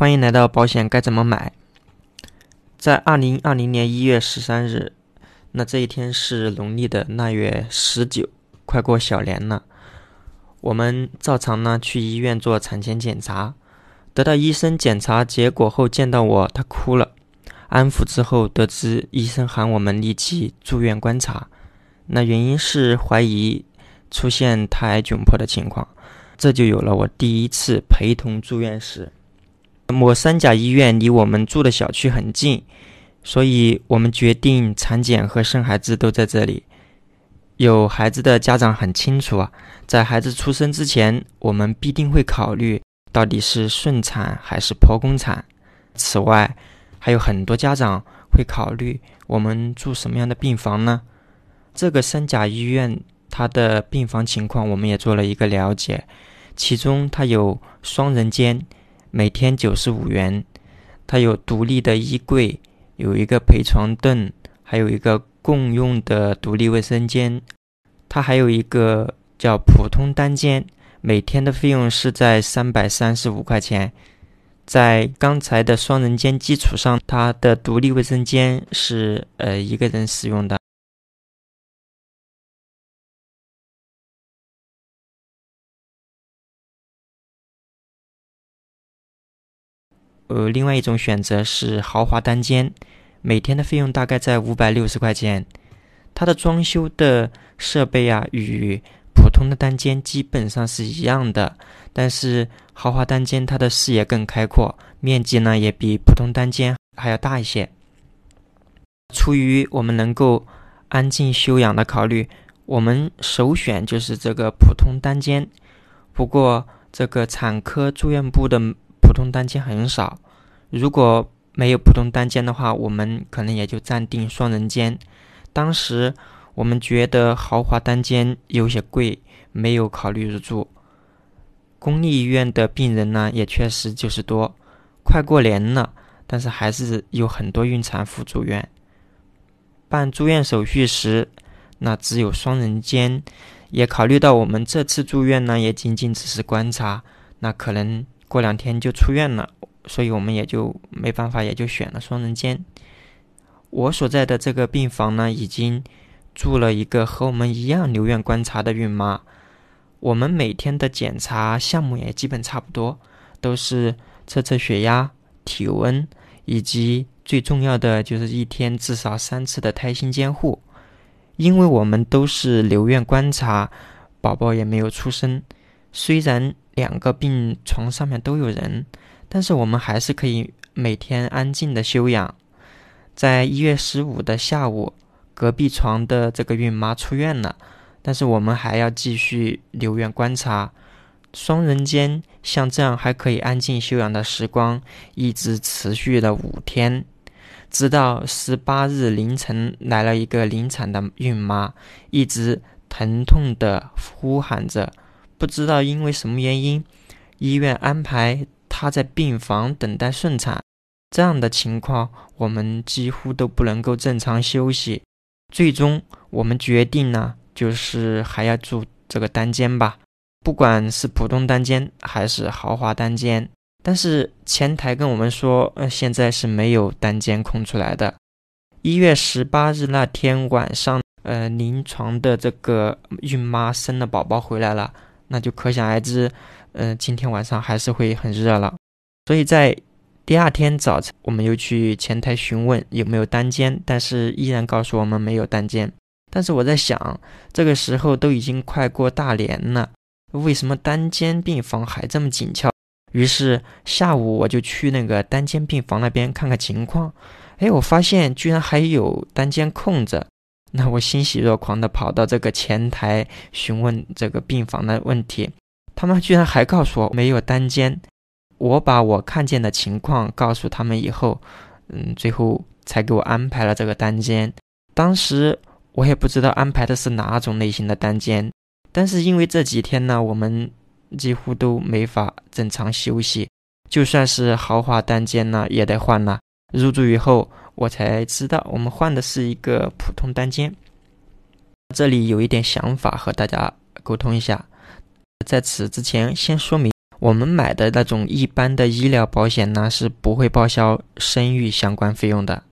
欢迎来到保险该怎么买。在二零二零年一月十三日，那这一天是农历的腊月十九，快过小年了。我们照常呢去医院做产前检查，得到医生检查结果后见到我，他哭了。安抚之后，得知医生喊我们立即住院观察。那原因是怀疑出现胎窘迫的情况，这就有了我第一次陪同住院时。某三甲医院离我们住的小区很近，所以我们决定产检和生孩子都在这里。有孩子的家长很清楚啊，在孩子出生之前，我们必定会考虑到底是顺产还是剖宫产。此外，还有很多家长会考虑我们住什么样的病房呢？这个三甲医院它的病房情况我们也做了一个了解，其中它有双人间。每天九十五元，它有独立的衣柜，有一个陪床凳，还有一个共用的独立卫生间。它还有一个叫普通单间，每天的费用是在三百三十五块钱。在刚才的双人间基础上，它的独立卫生间是呃一个人使用的。呃，另外一种选择是豪华单间，每天的费用大概在五百六十块钱。它的装修的设备啊，与普通的单间基本上是一样的，但是豪华单间它的视野更开阔，面积呢也比普通单间还要大一些。出于我们能够安静休养的考虑，我们首选就是这个普通单间。不过，这个产科住院部的。普通单间很少，如果没有普通单间的话，我们可能也就暂定双人间。当时我们觉得豪华单间有些贵，没有考虑入住。公立医院的病人呢，也确实就是多。快过年了，但是还是有很多孕产妇住院。办住院手续时，那只有双人间。也考虑到我们这次住院呢，也仅仅只是观察，那可能。过两天就出院了，所以我们也就没办法，也就选了双人间。我所在的这个病房呢，已经住了一个和我们一样留院观察的孕妈。我们每天的检查项目也基本差不多，都是测测血压、体温，以及最重要的就是一天至少三次的胎心监护。因为我们都是留院观察，宝宝也没有出生，虽然。两个病床上面都有人，但是我们还是可以每天安静的休养。在一月十五的下午，隔壁床的这个孕妈出院了，但是我们还要继续留院观察。双人间像这样还可以安静休养的时光，一直持续了五天，直到十八日凌晨来了一个临产的孕妈，一直疼痛的呼喊着。不知道因为什么原因，医院安排她在病房等待顺产，这样的情况我们几乎都不能够正常休息。最终我们决定呢，就是还要住这个单间吧，不管是普通单间还是豪华单间。但是前台跟我们说，呃，现在是没有单间空出来的。一月十八日那天晚上，呃，临床的这个孕妈生了宝宝回来了。那就可想而知，嗯，今天晚上还是会很热了。所以在第二天早晨，我们又去前台询问有没有单间，但是依然告诉我们没有单间。但是我在想，这个时候都已经快过大年了，为什么单间病房还这么紧俏？于是下午我就去那个单间病房那边看看情况。哎，我发现居然还有单间空着。那我欣喜若狂地跑到这个前台询问这个病房的问题，他们居然还告诉我没有单间。我把我看见的情况告诉他们以后，嗯，最后才给我安排了这个单间。当时我也不知道安排的是哪种类型的单间，但是因为这几天呢，我们几乎都没法正常休息，就算是豪华单间呢，也得换了。入住以后。我才知道，我们换的是一个普通单间。这里有一点想法和大家沟通一下。在此之前，先说明我们买的那种一般的医疗保险呢，是不会报销生育相关费用的。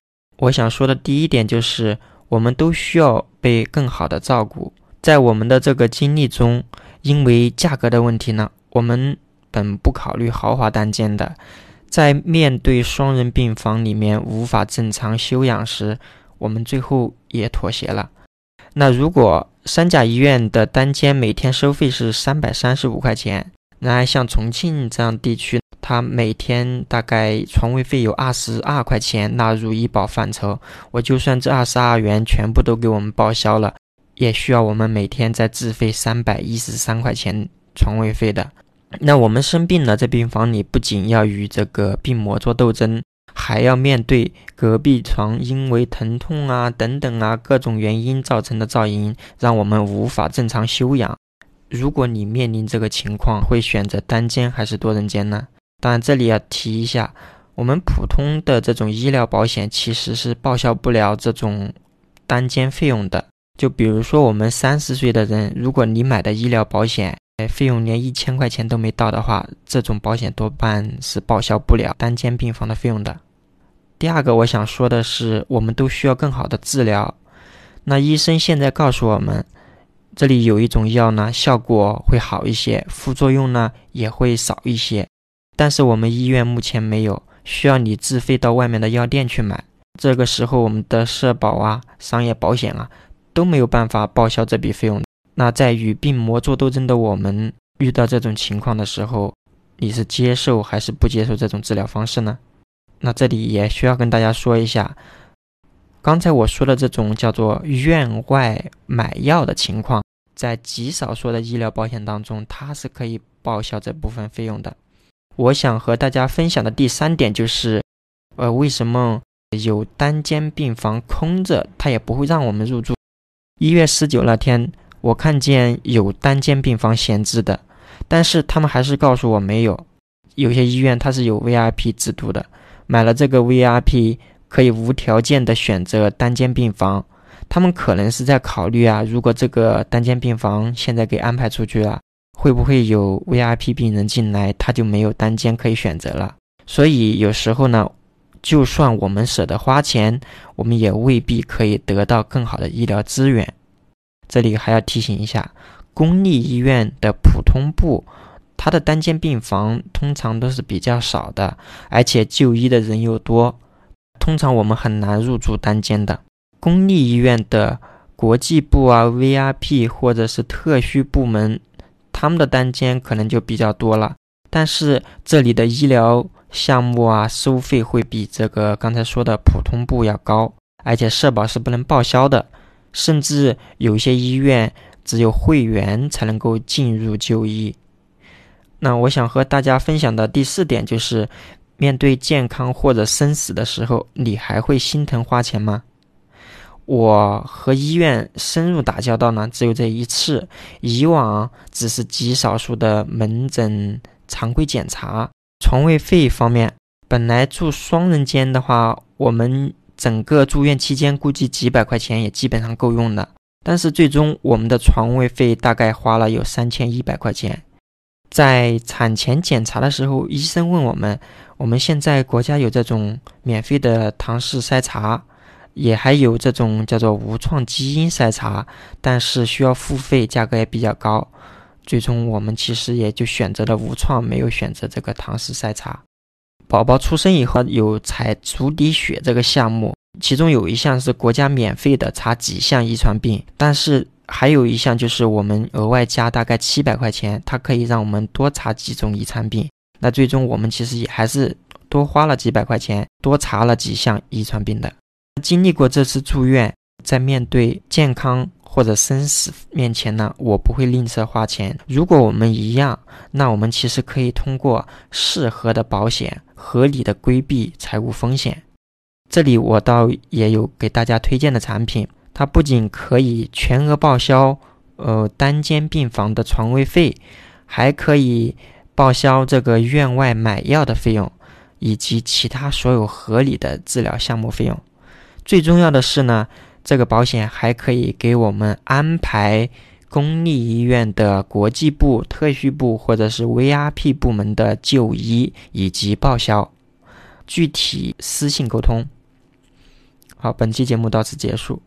我想说的第一点就是，我们都需要被更好的照顾。在我们的这个经历中，因为价格的问题呢，我们本不考虑豪华单间的，在面对双人病房里面无法正常休养时，我们最后也妥协了。那如果三甲医院的单间每天收费是三百三十五块钱。然而像重庆这样地区，它每天大概床位费有二十二块钱纳入医保范畴。我就算这二十二元全部都给我们报销了，也需要我们每天再自费三百一十三块钱床位费的。那我们生病了，在病房里不仅要与这个病魔做斗争，还要面对隔壁床因为疼痛啊等等啊各种原因造成的噪音，让我们无法正常休养。如果你面临这个情况，会选择单间还是多人间呢？当然，这里要提一下，我们普通的这种医疗保险其实是报销不了这种单间费用的。就比如说，我们三十岁的人，如果你买的医疗保险，费用连一千块钱都没到的话，这种保险多半是报销不了单间病房的费用的。第二个，我想说的是，我们都需要更好的治疗。那医生现在告诉我们。这里有一种药呢，效果会好一些，副作用呢也会少一些，但是我们医院目前没有，需要你自费到外面的药店去买。这个时候，我们的社保啊、商业保险啊都没有办法报销这笔费用。那在与病魔做斗争的我们，遇到这种情况的时候，你是接受还是不接受这种治疗方式呢？那这里也需要跟大家说一下。刚才我说的这种叫做院外买药的情况，在极少数的医疗保险当中，它是可以报销这部分费用的。我想和大家分享的第三点就是，呃，为什么有单间病房空着，他也不会让我们入住？一月十九那天，我看见有单间病房闲置的，但是他们还是告诉我没有。有些医院它是有 VIP 制度的，买了这个 VIP。可以无条件的选择单间病房，他们可能是在考虑啊，如果这个单间病房现在给安排出去了，会不会有 VIP 病人进来，他就没有单间可以选择了？所以有时候呢，就算我们舍得花钱，我们也未必可以得到更好的医疗资源。这里还要提醒一下，公立医院的普通部，它的单间病房通常都是比较少的，而且就医的人又多。通常我们很难入住单间的公立医院的国际部啊、VIP 或者是特需部门，他们的单间可能就比较多了。但是这里的医疗项目啊，收费会比这个刚才说的普通部要高，而且社保是不能报销的，甚至有些医院只有会员才能够进入就医。那我想和大家分享的第四点就是。面对健康或者生死的时候，你还会心疼花钱吗？我和医院深入打交道呢，只有这一次，以往只是极少数的门诊常规检查。床位费方面，本来住双人间的话，我们整个住院期间估计几百块钱也基本上够用的，但是最终我们的床位费大概花了有三千一百块钱。在产前检查的时候，医生问我们：我们现在国家有这种免费的唐氏筛查，也还有这种叫做无创基因筛查，但是需要付费，价格也比较高。最终我们其实也就选择了无创，没有选择这个唐氏筛查。宝宝出生以后有采足底血这个项目，其中有一项是国家免费的查几项遗传病，但是。还有一项就是我们额外加大概七百块钱，它可以让我们多查几种遗传病。那最终我们其实也还是多花了几百块钱，多查了几项遗传病的。经历过这次住院，在面对健康或者生死面前呢，我不会吝啬花钱。如果我们一样，那我们其实可以通过适合的保险，合理的规避财务风险。这里我倒也有给大家推荐的产品。它不仅可以全额报销，呃，单间病房的床位费，还可以报销这个院外买药的费用，以及其他所有合理的治疗项目费用。最重要的是呢，这个保险还可以给我们安排公立医院的国际部、特需部或者是 VIP 部门的就医以及报销，具体私信沟通。好，本期节目到此结束。